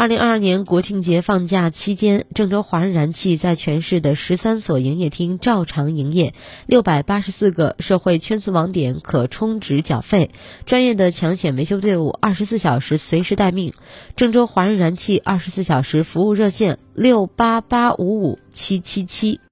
二零二二年国庆节放假期间郑州华润燃气在全市的十三所营业厅照常营业六百八十四个社会圈子网点可充值缴费。专业的抢险维修队伍二十四小时随时待命。郑州华润燃气二十四小时服务热线六八八五五七七七。